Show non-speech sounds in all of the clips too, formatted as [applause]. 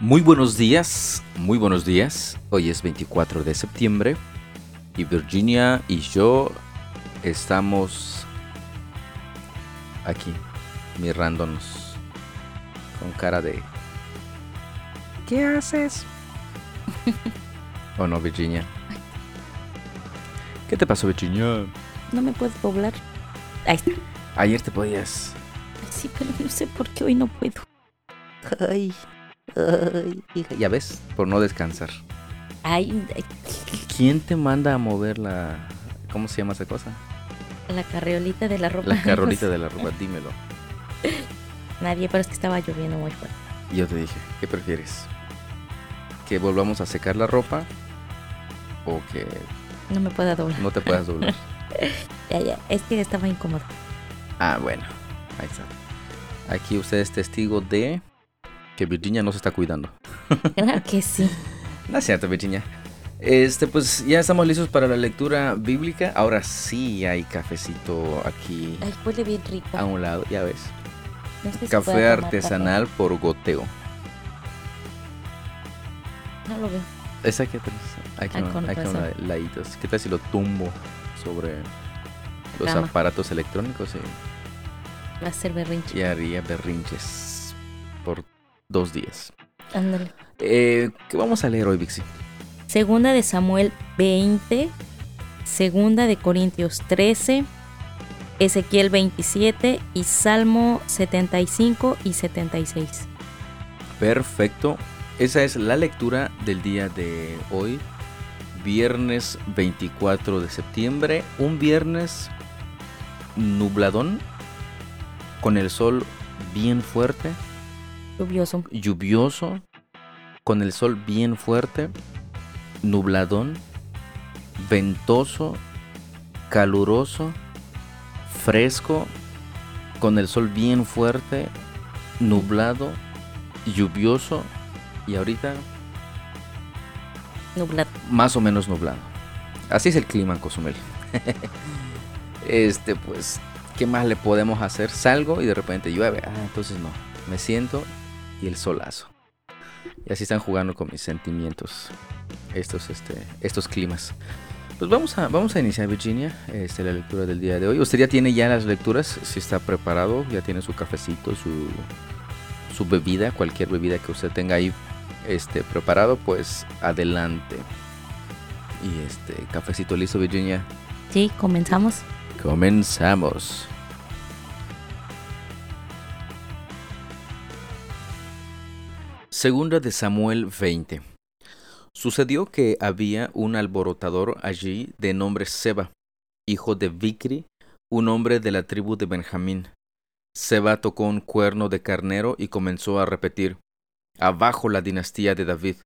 Muy buenos días, muy buenos días. Hoy es 24 de septiembre y Virginia y yo estamos aquí mirándonos con cara de ¿Qué haces? ¿O no, Virginia? ¿Qué te pasó, Virginia? No me puedo poblar. Ahí está. Ayer te podías. Sí, pero no sé por qué hoy no puedo. Ay, ay, hija. Ya ves, por no descansar. Ay, ay, ¿Quién te manda a mover la... ¿Cómo se llama esa cosa? la carriolita de la ropa. La carrolita [laughs] de la ropa, dímelo. Nadie, pero es que estaba lloviendo muy fuerte. Yo te dije, ¿qué prefieres? ¿Que volvamos a secar la ropa? ¿O que No me puedo doblar. no te puedas doblar? [laughs] Ya, ya, es que estaba incómodo. ah, bueno, ahí está. Aquí usted es testigo de que Virginia no se está cuidando. [laughs] Claro que sí. No es cierto, Virginia. Este, pues ya estamos listos para la lectura bíblica. Ahora sí hay cafecito aquí Ay, huele bien rico. a un lado, ya ves. No sé si Café artesanal por goteo. No lo veo. Es aquí atrás. Aquí, Ah, con aquí a un razón. la- ladito. ¿Qué tal si lo tumbo sobre los Cama. aparatos electrónicos y, Va a ser berrinche. y haría berrinches por dos días? Ándale. Eh, ¿Qué vamos a leer hoy, Vixi? Segunda de Samuel 20. Segunda de Corintios 13. Ezequiel 27 y Salmo 75 y 76. Perfecto. Esa es la lectura del día de hoy, viernes 24 de septiembre. Un viernes nubladón, con el sol bien fuerte, Lluvioso. lluvioso, con el sol bien fuerte, nubladón, ventoso, caluroso, fresco, con el sol bien fuerte, nublado, lluvioso y ahorita Nublado. más o menos nublado. Así es el clima en Cozumel. [laughs] este, pues, ¿qué más le podemos hacer? Salgo y de repente llueve. Ah, entonces no. Me siento y el solazo. Y así están jugando con mis sentimientos. Estos, este, estos climas. Pues vamos a, vamos a iniciar, Virginia, este, la lectura del día de hoy. Usted ya tiene ya las lecturas, si está preparado, ya tiene su cafecito, su, su bebida, cualquier bebida que usted tenga ahí este, preparado, pues adelante. Y este, cafecito listo, Virginia. Sí, comenzamos. Comenzamos. Segunda de Samuel 20. Sucedió que había un alborotador allí de nombre Seba, hijo de Vicri, un hombre de la tribu de Benjamín. Seba tocó un cuerno de carnero y comenzó a repetir, Abajo la dinastía de David.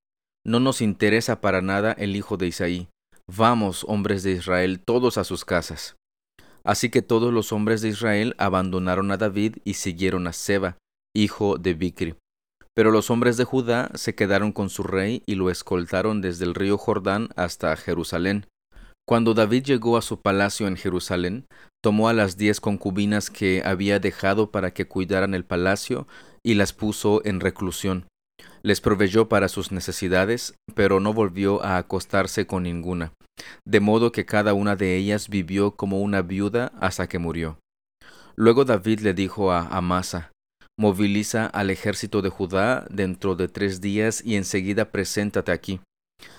No nos interesa para nada el hijo de Isaí. Vamos, hombres de Israel, todos a sus casas. Así que todos los hombres de Israel abandonaron a David y siguieron a Seba, hijo de Bicri. Pero los hombres de Judá se quedaron con su rey y lo escoltaron desde el río Jordán hasta Jerusalén. Cuando David llegó a su palacio en Jerusalén, tomó a las diez concubinas que había dejado para que cuidaran el palacio y las puso en reclusión. Les proveyó para sus necesidades, pero no volvió a acostarse con ninguna de modo que cada una de ellas vivió como una viuda hasta que murió. Luego David le dijo a Amasa, Moviliza al ejército de Judá dentro de tres días y enseguida preséntate aquí.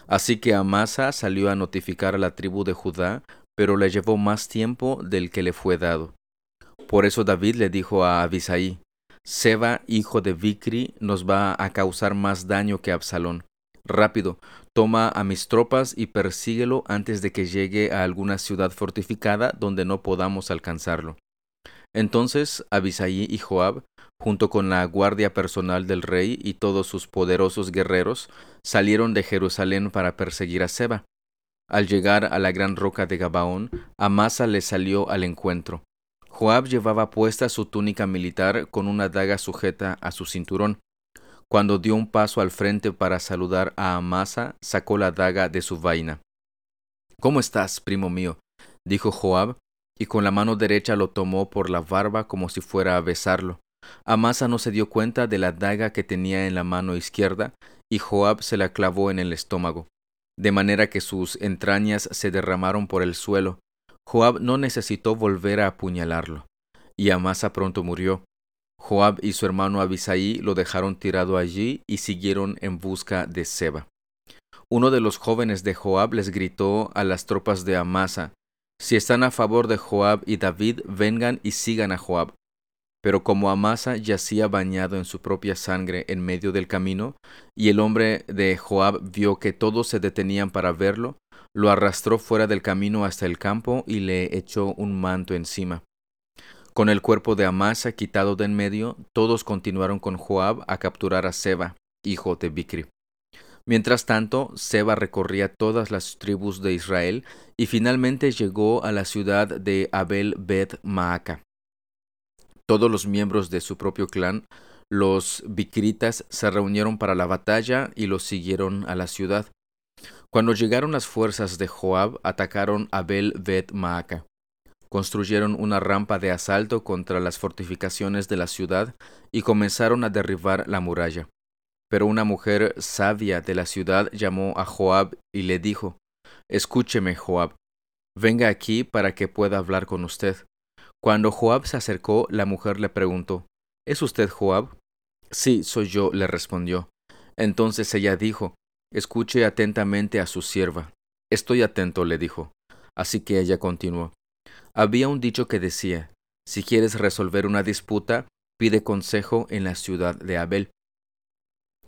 Así que Amasa salió a notificar a la tribu de Judá, pero le llevó más tiempo del que le fue dado. Por eso David le dijo a Abisaí, Seba, hijo de Vicri, nos va a causar más daño que Absalón. Rápido, toma a mis tropas y persíguelo antes de que llegue a alguna ciudad fortificada donde no podamos alcanzarlo. Entonces Abisaí y Joab, junto con la guardia personal del rey y todos sus poderosos guerreros, salieron de Jerusalén para perseguir a Seba. Al llegar a la gran roca de Gabaón, Amasa le salió al encuentro. Joab llevaba puesta su túnica militar con una daga sujeta a su cinturón. Cuando dio un paso al frente para saludar a Amasa, sacó la daga de su vaina. ¿Cómo estás, primo mío? dijo Joab, y con la mano derecha lo tomó por la barba como si fuera a besarlo. Amasa no se dio cuenta de la daga que tenía en la mano izquierda, y Joab se la clavó en el estómago, de manera que sus entrañas se derramaron por el suelo. Joab no necesitó volver a apuñalarlo, y Amasa pronto murió. Joab y su hermano Abisaí lo dejaron tirado allí y siguieron en busca de Seba. Uno de los jóvenes de Joab les gritó a las tropas de Amasa, Si están a favor de Joab y David, vengan y sigan a Joab. Pero como Amasa yacía bañado en su propia sangre en medio del camino, y el hombre de Joab vio que todos se detenían para verlo, lo arrastró fuera del camino hasta el campo y le echó un manto encima. Con el cuerpo de Amasa quitado de en medio, todos continuaron con Joab a capturar a Seba, hijo de Bicri. Mientras tanto, Seba recorría todas las tribus de Israel y finalmente llegó a la ciudad de Abel Bet Maaca. Todos los miembros de su propio clan, los Bicritas, se reunieron para la batalla y los siguieron a la ciudad. Cuando llegaron las fuerzas de Joab, atacaron Abel Bet Maaca. Construyeron una rampa de asalto contra las fortificaciones de la ciudad y comenzaron a derribar la muralla. Pero una mujer sabia de la ciudad llamó a Joab y le dijo, Escúcheme, Joab, venga aquí para que pueda hablar con usted. Cuando Joab se acercó, la mujer le preguntó, ¿Es usted Joab? Sí, soy yo, le respondió. Entonces ella dijo, Escuche atentamente a su sierva. Estoy atento, le dijo. Así que ella continuó. Había un dicho que decía, Si quieres resolver una disputa, pide consejo en la ciudad de Abel.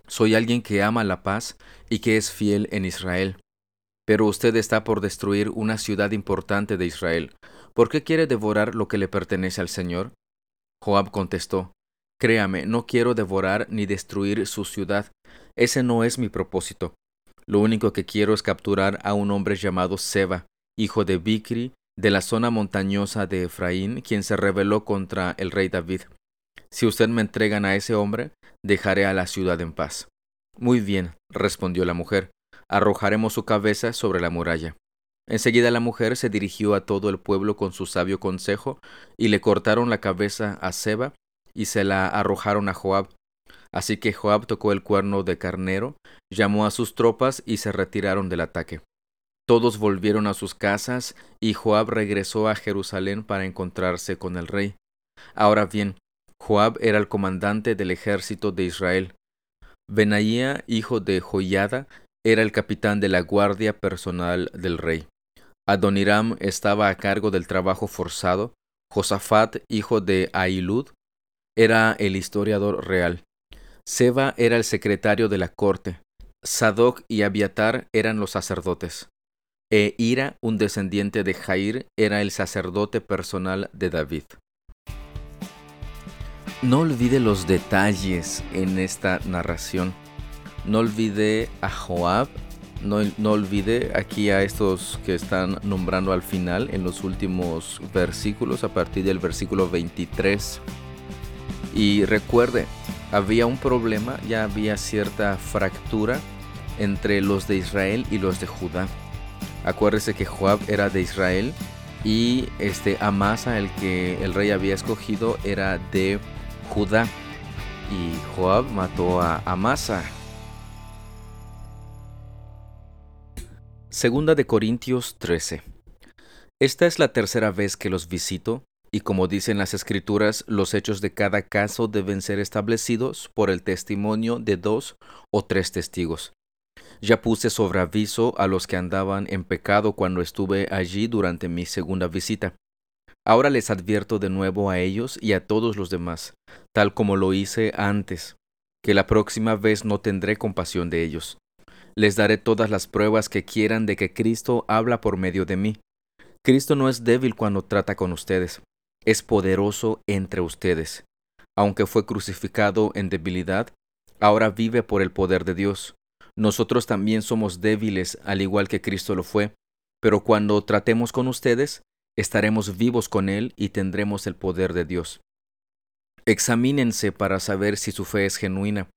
Soy alguien que ama la paz y que es fiel en Israel. Pero usted está por destruir una ciudad importante de Israel. ¿Por qué quiere devorar lo que le pertenece al Señor? Joab contestó, Créame, no quiero devorar ni destruir su ciudad. Ese no es mi propósito. Lo único que quiero es capturar a un hombre llamado Seba, hijo de Bicri, de la zona montañosa de Efraín, quien se rebeló contra el rey David. Si usted me entregan a ese hombre, dejaré a la ciudad en paz. Muy bien, respondió la mujer, arrojaremos su cabeza sobre la muralla. Enseguida la mujer se dirigió a todo el pueblo con su sabio consejo, y le cortaron la cabeza a Seba, y se la arrojaron a Joab. Así que Joab tocó el cuerno de carnero, llamó a sus tropas y se retiraron del ataque. Todos volvieron a sus casas, y Joab regresó a Jerusalén para encontrarse con el rey. Ahora bien, Joab era el comandante del ejército de Israel. Benaía, hijo de Joiada, era el capitán de la guardia personal del rey. Adoniram estaba a cargo del trabajo forzado. Josafat, hijo de Ahilud, era el historiador real. Seba era el secretario de la corte. Sadoc y Abiatar eran los sacerdotes. E Ira, un descendiente de Jair, era el sacerdote personal de David. No olvide los detalles en esta narración. No olvide a Joab. No, no, olvide aquí a estos que están nombrando al final en los últimos versículos, a partir del versículo 23. Y recuerde, había un problema, ya había cierta fractura entre los de Israel y los de Judá. Acuérdese que Joab era de Israel y este Amasa, el que el rey había escogido, era de Judá y Joab mató a Amasa. Segunda de Corintios 13. Esta es la tercera vez que los visito, y como dicen las escrituras, los hechos de cada caso deben ser establecidos por el testimonio de dos o tres testigos. Ya puse sobre aviso a los que andaban en pecado cuando estuve allí durante mi segunda visita. Ahora les advierto de nuevo a ellos y a todos los demás, tal como lo hice antes, que la próxima vez no tendré compasión de ellos. Les daré todas las pruebas que quieran de que Cristo habla por medio de mí. Cristo no es débil cuando trata con ustedes, es poderoso entre ustedes. Aunque fue crucificado en debilidad, ahora vive por el poder de Dios. Nosotros también somos débiles al igual que Cristo lo fue, pero cuando tratemos con ustedes, estaremos vivos con Él y tendremos el poder de Dios. Examínense para saber si su fe es genuina.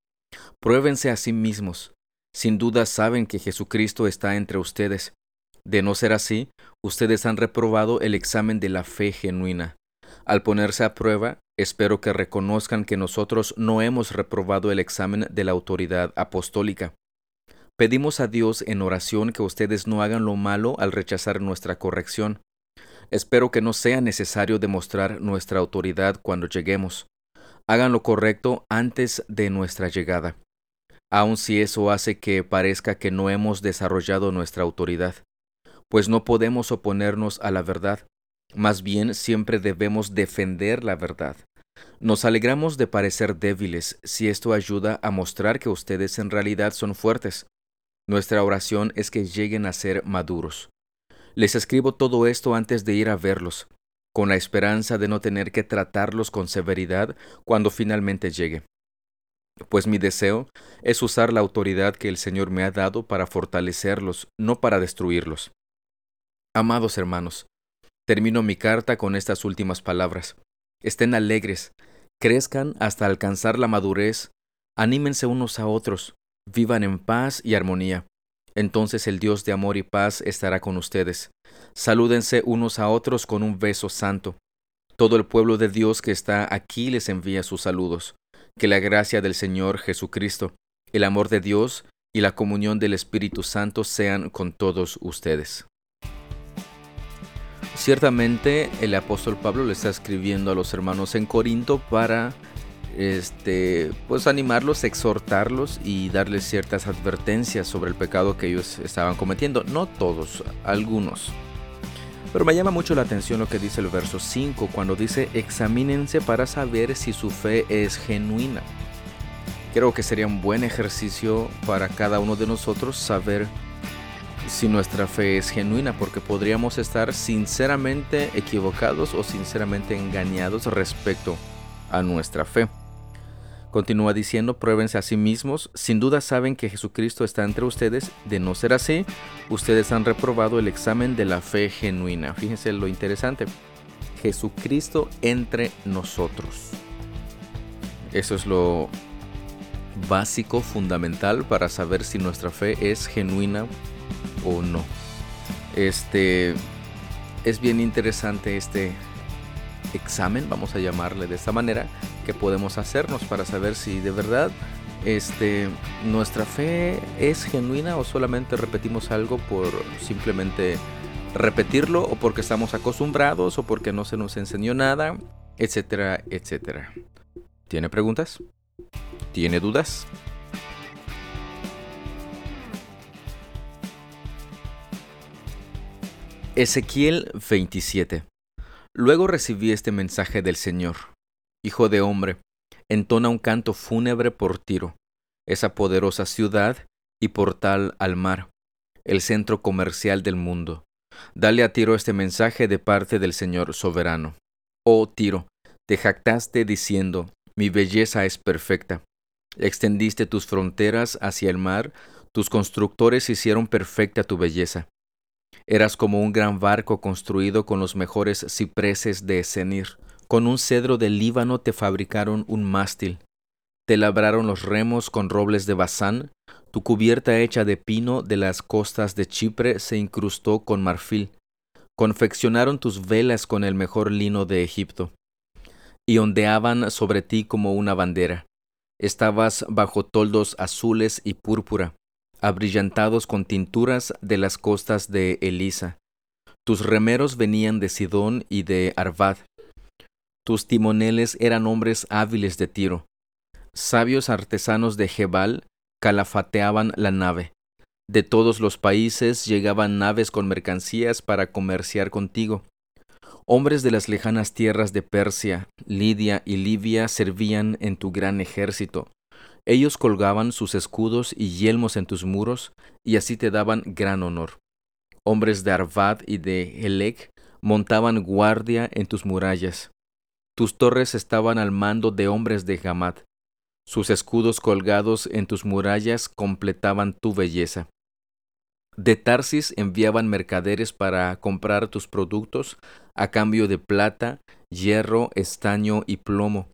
Pruébense a sí mismos. Sin duda saben que Jesucristo está entre ustedes. De no ser así, ustedes han reprobado el examen de la fe genuina. Al ponerse a prueba, espero que reconozcan que nosotros no hemos reprobado el examen de la autoridad apostólica. Pedimos a Dios en oración que ustedes no hagan lo malo al rechazar nuestra corrección. Espero que no sea necesario demostrar nuestra autoridad cuando lleguemos. Hagan lo correcto antes de nuestra llegada, aun si eso hace que parezca que no hemos desarrollado nuestra autoridad, pues no podemos oponernos a la verdad, más bien siempre debemos defender la verdad. Nos alegramos de parecer débiles si esto ayuda a mostrar que ustedes en realidad son fuertes. Nuestra oración es que lleguen a ser maduros. Les escribo todo esto antes de ir a verlos, con la esperanza de no tener que tratarlos con severidad cuando finalmente llegue. Pues mi deseo es usar la autoridad que el Señor me ha dado para fortalecerlos, no para destruirlos. Amados hermanos, termino mi carta con estas últimas palabras. Estén alegres, crezcan hasta alcanzar la madurez, anímense unos a otros, vivan en paz y armonía. Entonces el Dios de amor y paz estará con ustedes. Salúdense unos a otros con un beso santo. Todo el pueblo de Dios que está aquí les envía sus saludos. Que la gracia del Señor Jesucristo, el amor de Dios y la comunión del Espíritu Santo sean con todos ustedes. Ciertamente el apóstol Pablo le está escribiendo a los hermanos en Corinto para este, pues animarlos, exhortarlos y darles ciertas advertencias sobre el pecado que ellos estaban cometiendo. No todos, algunos. Pero me llama mucho la atención lo que dice el verso 5 cuando dice examínense para saber si su fe es genuina. Creo que sería un buen ejercicio para cada uno de nosotros saber si nuestra fe es genuina, porque podríamos estar sinceramente equivocados o sinceramente engañados respecto a nuestra fe. Continúa diciendo, pruébense a sí mismos, sin duda saben que Jesucristo está entre ustedes, de no ser así, ustedes han reprobado el examen de la fe genuina. Fíjense lo interesante, Jesucristo entre nosotros. Eso es lo básico, fundamental para saber si nuestra fe es genuina o no. Este es bien interesante este examen, vamos a llamarle de esta manera, que podemos hacernos para saber si de verdad este, nuestra fe es genuina o solamente repetimos algo por simplemente repetirlo o porque estamos acostumbrados o porque no se nos enseñó nada, etcétera, etcétera. ¿Tiene preguntas? ¿Tiene dudas? Ezequiel 27 Luego recibí este mensaje del Señor. Hijo de hombre, entona un canto fúnebre por Tiro, esa poderosa ciudad y portal al mar, el centro comercial del mundo. Dale a Tiro este mensaje de parte del Señor soberano. Oh Tiro, te jactaste diciendo, mi belleza es perfecta. Extendiste tus fronteras hacia el mar, tus constructores hicieron perfecta tu belleza. Eras como un gran barco construido con los mejores cipreses de Senir. Con un cedro de Líbano te fabricaron un mástil. Te labraron los remos con robles de Bazán. Tu cubierta hecha de pino de las costas de Chipre se incrustó con marfil. Confeccionaron tus velas con el mejor lino de Egipto. Y ondeaban sobre ti como una bandera. Estabas bajo toldos azules y púrpura abrillantados con tinturas de las costas de Elisa. Tus remeros venían de Sidón y de Arvad. Tus timoneles eran hombres hábiles de tiro. Sabios artesanos de Jebal calafateaban la nave. De todos los países llegaban naves con mercancías para comerciar contigo. Hombres de las lejanas tierras de Persia, Lidia y Libia servían en tu gran ejército. Ellos colgaban sus escudos y yelmos en tus muros, y así te daban gran honor. Hombres de Arvad y de Helec montaban guardia en tus murallas. Tus torres estaban al mando de hombres de Gamat. Sus escudos colgados en tus murallas completaban tu belleza. De Tarsis enviaban mercaderes para comprar tus productos a cambio de plata, hierro, estaño y plomo.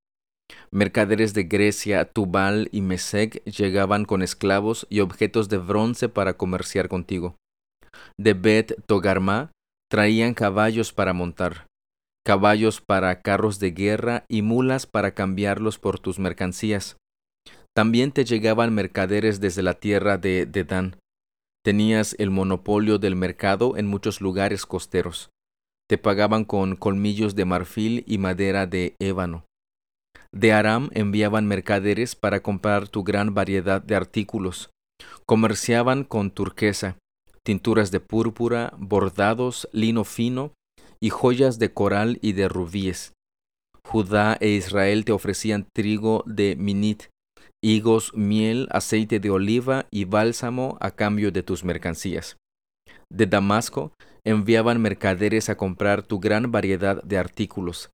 Mercaderes de Grecia, Tubal y Mesec llegaban con esclavos y objetos de bronce para comerciar contigo. De Bet Togarma traían caballos para montar. caballos para carros de guerra y mulas para cambiarlos por tus mercancías. También te llegaban mercaderes desde la tierra de Dedán. Tenías el monopolio del mercado en muchos lugares costeros. Te pagaban con colmillos de marfil y madera de ébano. De Aram enviaban mercaderes para comprar tu gran variedad de artículos. Comerciaban con turquesa, tinturas de púrpura, bordados, lino fino y joyas de coral y de rubíes. Judá e Israel te ofrecían trigo de minit, higos, miel, aceite de oliva y bálsamo a cambio de tus mercancías. De Damasco enviaban mercaderes a comprar tu gran variedad de artículos,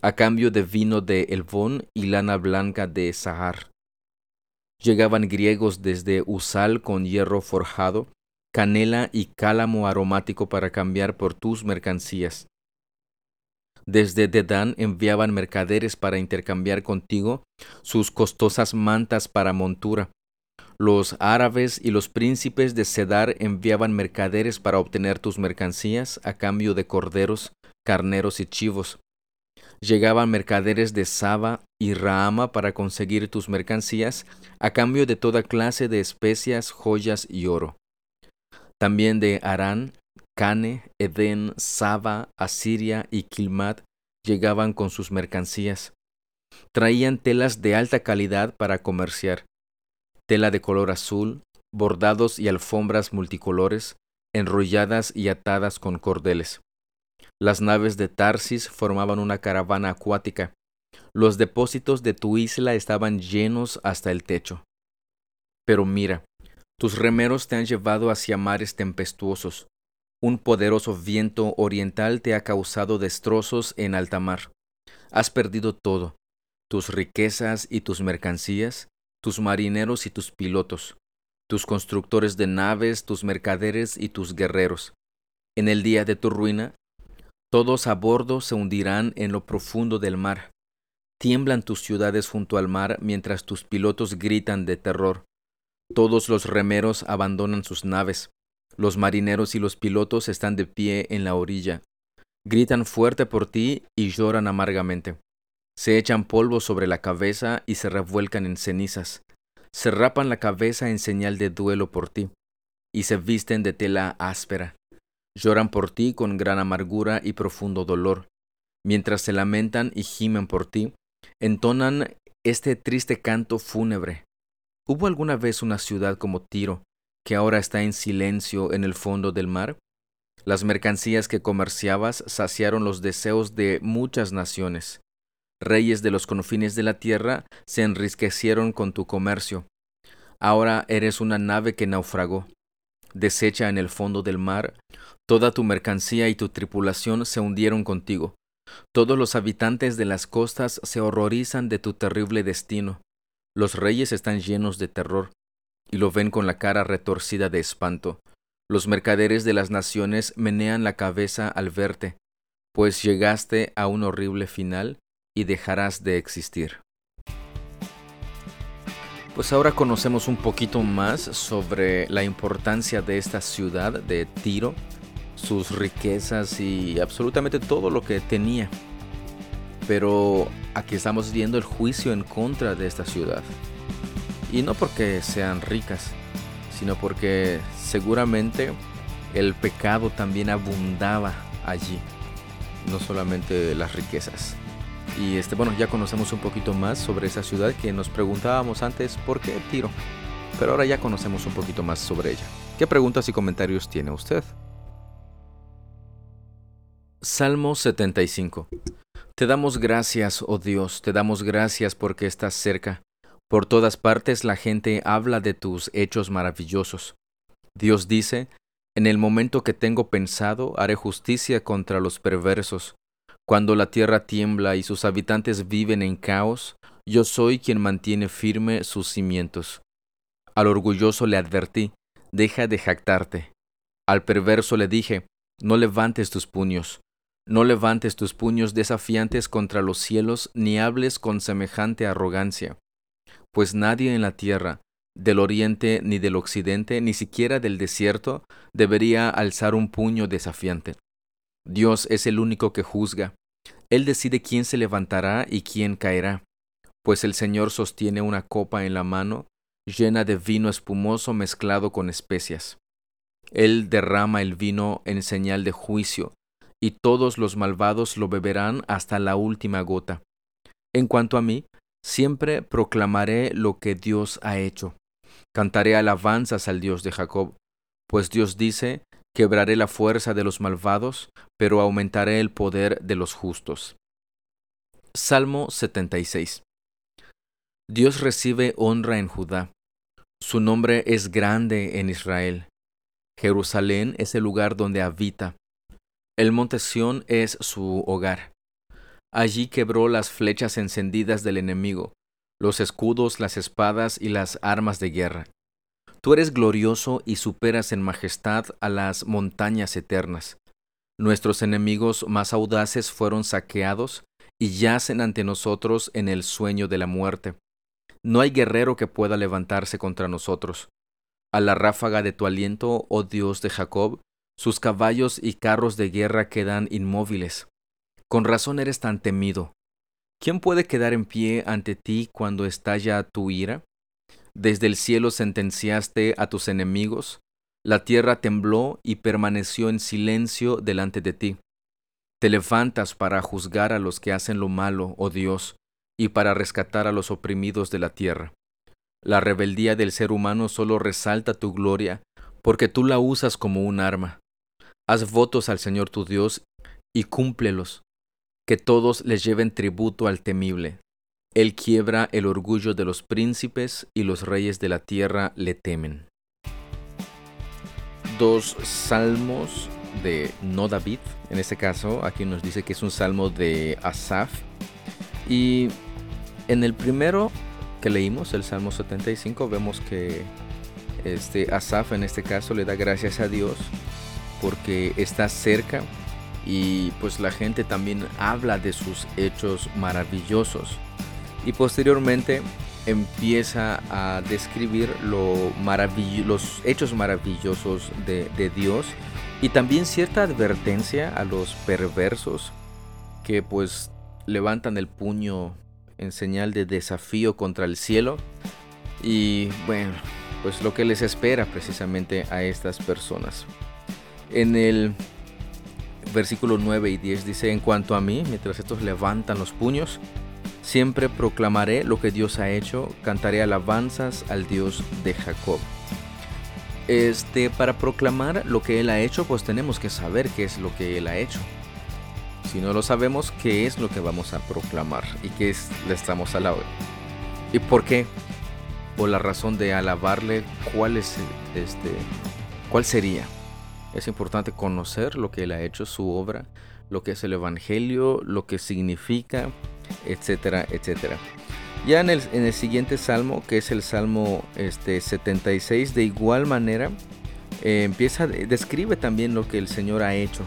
a cambio de vino de Elbón y lana blanca de Sahar. Llegaban griegos desde Usal con hierro forjado, canela y cálamo aromático para cambiar por tus mercancías. Desde Dedán enviaban mercaderes para intercambiar contigo sus costosas mantas para montura. Los árabes y los príncipes de Cedar enviaban mercaderes para obtener tus mercancías a cambio de corderos, carneros y chivos llegaban mercaderes de Saba y Rahama para conseguir tus mercancías a cambio de toda clase de especias, joyas y oro. También de Arán, Cane, Edén, Saba, Asiria y Kilmat llegaban con sus mercancías. Traían telas de alta calidad para comerciar, tela de color azul, bordados y alfombras multicolores, enrolladas y atadas con cordeles. Las naves de Tarsis formaban una caravana acuática. Los depósitos de tu isla estaban llenos hasta el techo. Pero mira, tus remeros te han llevado hacia mares tempestuosos. Un poderoso viento oriental te ha causado destrozos en alta mar. Has perdido todo, tus riquezas y tus mercancías, tus marineros y tus pilotos, tus constructores de naves, tus mercaderes y tus guerreros. En el día de tu ruina, todos a bordo se hundirán en lo profundo del mar. Tiemblan tus ciudades junto al mar mientras tus pilotos gritan de terror. Todos los remeros abandonan sus naves. Los marineros y los pilotos están de pie en la orilla. Gritan fuerte por ti y lloran amargamente. Se echan polvo sobre la cabeza y se revuelcan en cenizas. Se rapan la cabeza en señal de duelo por ti, y se visten de tela áspera. Lloran por ti con gran amargura y profundo dolor. Mientras se lamentan y gimen por ti, entonan este triste canto fúnebre. ¿Hubo alguna vez una ciudad como Tiro, que ahora está en silencio en el fondo del mar? Las mercancías que comerciabas saciaron los deseos de muchas naciones. Reyes de los confines de la tierra se enriquecieron con tu comercio. Ahora eres una nave que naufragó. Deshecha en el fondo del mar, Toda tu mercancía y tu tripulación se hundieron contigo. Todos los habitantes de las costas se horrorizan de tu terrible destino. Los reyes están llenos de terror y lo ven con la cara retorcida de espanto. Los mercaderes de las naciones menean la cabeza al verte, pues llegaste a un horrible final y dejarás de existir. Pues ahora conocemos un poquito más sobre la importancia de esta ciudad de Tiro sus riquezas y absolutamente todo lo que tenía. Pero aquí estamos viendo el juicio en contra de esta ciudad. Y no porque sean ricas, sino porque seguramente el pecado también abundaba allí, no solamente las riquezas. Y este, bueno, ya conocemos un poquito más sobre esa ciudad que nos preguntábamos antes por qué Tiro. Pero ahora ya conocemos un poquito más sobre ella. ¿Qué preguntas y comentarios tiene usted? Salmo 75 Te damos gracias, oh Dios, te damos gracias porque estás cerca. Por todas partes la gente habla de tus hechos maravillosos. Dios dice, En el momento que tengo pensado, haré justicia contra los perversos. Cuando la tierra tiembla y sus habitantes viven en caos, yo soy quien mantiene firme sus cimientos. Al orgulloso le advertí, deja de jactarte. Al perverso le dije, no levantes tus puños. No levantes tus puños desafiantes contra los cielos, ni hables con semejante arrogancia. Pues nadie en la tierra, del oriente ni del occidente, ni siquiera del desierto, debería alzar un puño desafiante. Dios es el único que juzga. Él decide quién se levantará y quién caerá, pues el Señor sostiene una copa en la mano llena de vino espumoso mezclado con especias. Él derrama el vino en señal de juicio, y todos los malvados lo beberán hasta la última gota. En cuanto a mí, siempre proclamaré lo que Dios ha hecho. Cantaré alabanzas al Dios de Jacob, pues Dios dice, quebraré la fuerza de los malvados, pero aumentaré el poder de los justos. Salmo 76 Dios recibe honra en Judá. Su nombre es grande en Israel. Jerusalén es el lugar donde habita. El monte Sión es su hogar. Allí quebró las flechas encendidas del enemigo, los escudos, las espadas y las armas de guerra. Tú eres glorioso y superas en majestad a las montañas eternas. Nuestros enemigos más audaces fueron saqueados y yacen ante nosotros en el sueño de la muerte. No hay guerrero que pueda levantarse contra nosotros. A la ráfaga de tu aliento, oh Dios de Jacob, sus caballos y carros de guerra quedan inmóviles. Con razón eres tan temido. ¿Quién puede quedar en pie ante ti cuando estalla tu ira? Desde el cielo sentenciaste a tus enemigos, la tierra tembló y permaneció en silencio delante de ti. Te levantas para juzgar a los que hacen lo malo, oh Dios, y para rescatar a los oprimidos de la tierra. La rebeldía del ser humano solo resalta tu gloria, porque tú la usas como un arma. Haz votos al Señor tu Dios y cúmplelos, que todos les lleven tributo al temible. Él quiebra el orgullo de los príncipes y los reyes de la tierra le temen. Dos salmos de no David, en este caso aquí nos dice que es un salmo de Asaf y en el primero que leímos, el Salmo 75, vemos que este Asaf en este caso le da gracias a Dios porque está cerca y pues la gente también habla de sus hechos maravillosos. Y posteriormente empieza a describir lo los hechos maravillosos de, de Dios y también cierta advertencia a los perversos que pues levantan el puño en señal de desafío contra el cielo. Y bueno, pues lo que les espera precisamente a estas personas. En el versículo 9 y 10 dice, en cuanto a mí, mientras estos levantan los puños, siempre proclamaré lo que Dios ha hecho, cantaré alabanzas al Dios de Jacob. Este, para proclamar lo que Él ha hecho, pues tenemos que saber qué es lo que Él ha hecho. Si no lo sabemos, ¿qué es lo que vamos a proclamar? ¿Y qué es, le estamos alabando? ¿Y por qué? Por la razón de alabarle, ¿cuál, es, este, ¿cuál sería? Es importante conocer lo que él ha hecho, su obra, lo que es el Evangelio, lo que significa, etcétera, etcétera. Ya en el, en el siguiente salmo, que es el salmo este, 76, de igual manera, eh, empieza, describe también lo que el Señor ha hecho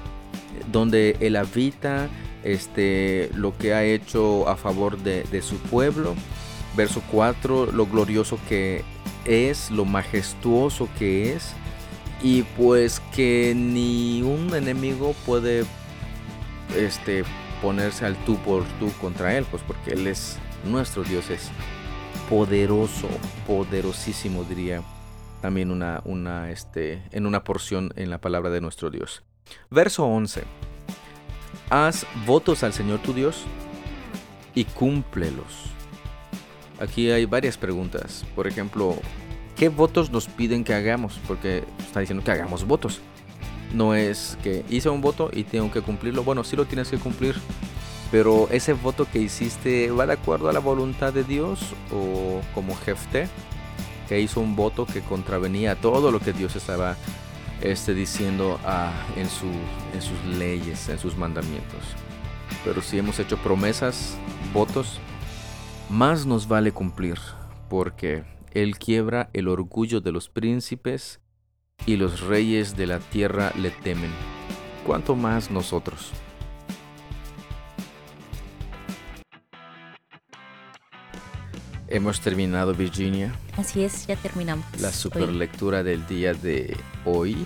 donde él habita, este, lo que ha hecho a favor de, su pueblo. Verso 4, lo glorioso que es, lo majestuoso que es, y pues que ni un enemigo puede este, ponerse al tú por tú contra él, pues porque él es nuestro Dios, es poderoso, poderosísimo, diría también una, una, este, en una porción en la palabra de nuestro Dios. Verso 11. Haz votos al Señor tu Dios y cúmplelos. Aquí hay varias preguntas. Por ejemplo, ¿qué votos nos piden que hagamos? Porque está diciendo que hagamos votos. No es que hice un voto y tengo que cumplirlo. Bueno, sí lo tienes que cumplir. Pero ese voto que hiciste va de acuerdo a la voluntad de Dios o como Jefte, que hizo un voto que contravenía todo lo que Dios estaba esté diciendo ah, en, su, en sus leyes, en sus mandamientos. Pero si hemos hecho promesas, votos, más nos vale cumplir, porque Él quiebra el orgullo de los príncipes y los reyes de la tierra le temen. ¿Cuánto más nosotros? Hemos terminado Virginia. Así es, ya terminamos. La super lectura del día de hoy.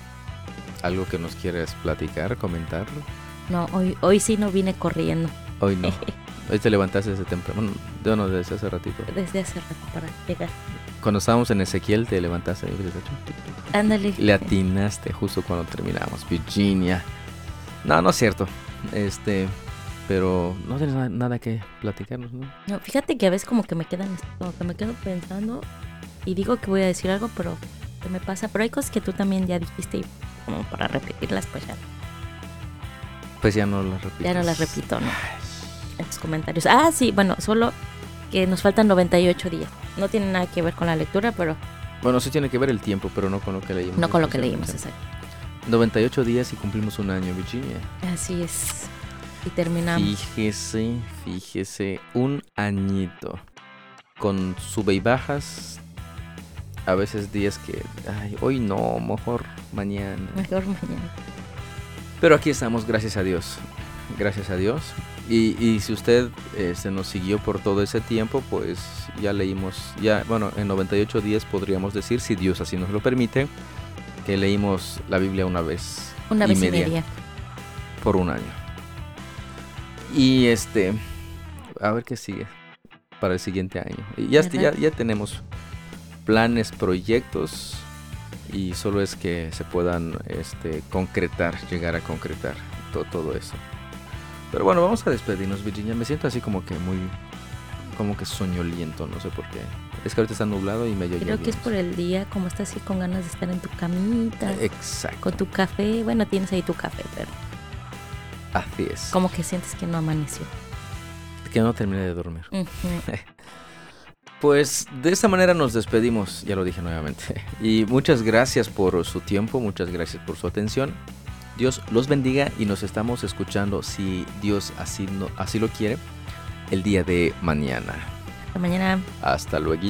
¿Algo que nos quieras platicar, comentarlo? No, hoy, hoy sí no vine corriendo. Hoy no. [laughs] Hoy te levantaste desde temprano. Bueno, no, desde hace ratito. Desde hace rato para llegar. Cuando estábamos en Ezequiel te levantaste ahí. Ándale. Le atinaste justo cuando terminamos. Virginia. No, no es cierto. Este, pero no tienes na- nada que platicarnos, ¿no? No, fíjate que a veces como que me quedan, como que me quedo pensando y digo que voy a decir algo, pero se me pasa. Pero hay cosas que tú también ya dijiste y como para repetirlas, pues ya, Pues ya no las repito. ya no las repito, ¿no? En tus comentarios. Ah, sí, bueno, solo que nos faltan 98 días. No tiene nada que ver con la lectura, pero Bueno, sí tiene que ver el tiempo, pero no con lo que leímos. no con lo que leímos, exacto. 98 días y cumplimos un año, Virginia. Así es. Y terminamos. Fíjese, fíjese, un añito. Con sube y bajas. A veces días que, ay, hoy no, mejor mañana. Mejor mañana. Pero aquí estamos, gracias a Dios. Gracias a Dios. Y, y si usted eh, se nos siguió por todo ese tiempo, pues ya leímos, ya, bueno, en 98 días podríamos decir, si Dios así nos lo permite, que leímos la Biblia una vez. Una vez y media. por un año. Y este, a ver qué sigue para el siguiente año. Y ya, este- ya, ya tenemos planes, proyectos y solo es que se puedan este, concretar, llegar a concretar to- todo eso. Pero bueno, vamos a despedirnos, Virginia. Me siento así como que muy, como que soñoliento, no sé por qué. Es que ahorita está nublado y medio Creo que es por el día, como estás así con ganas de estar en tu camita, Exacto, con tu café. Bueno, tienes ahí tu café, pero así es. como que sientes que no amaneció. Que no terminé de dormir. [laughs] Pues de esta manera nos despedimos, ya lo dije nuevamente. [laughs] Y muchas gracias por su tiempo, muchas gracias por su atención. Dios los bendiga y nos estamos escuchando, si Dios así, no- así lo quiere, el día de mañana. Hasta mañana. Hasta luego.